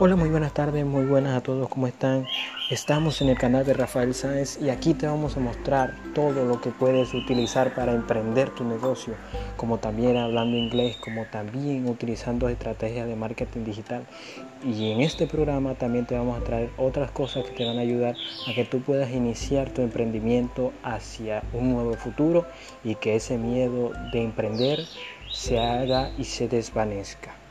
Hola, muy buenas tardes, muy buenas a todos, ¿cómo están? Estamos en el canal de Rafael Sáenz y aquí te vamos a mostrar todo lo que puedes utilizar para emprender tu negocio, como también hablando inglés, como también utilizando estrategias de marketing digital. Y en este programa también te vamos a traer otras cosas que te van a ayudar a que tú puedas iniciar tu emprendimiento hacia un nuevo futuro y que ese miedo de emprender se haga y se desvanezca.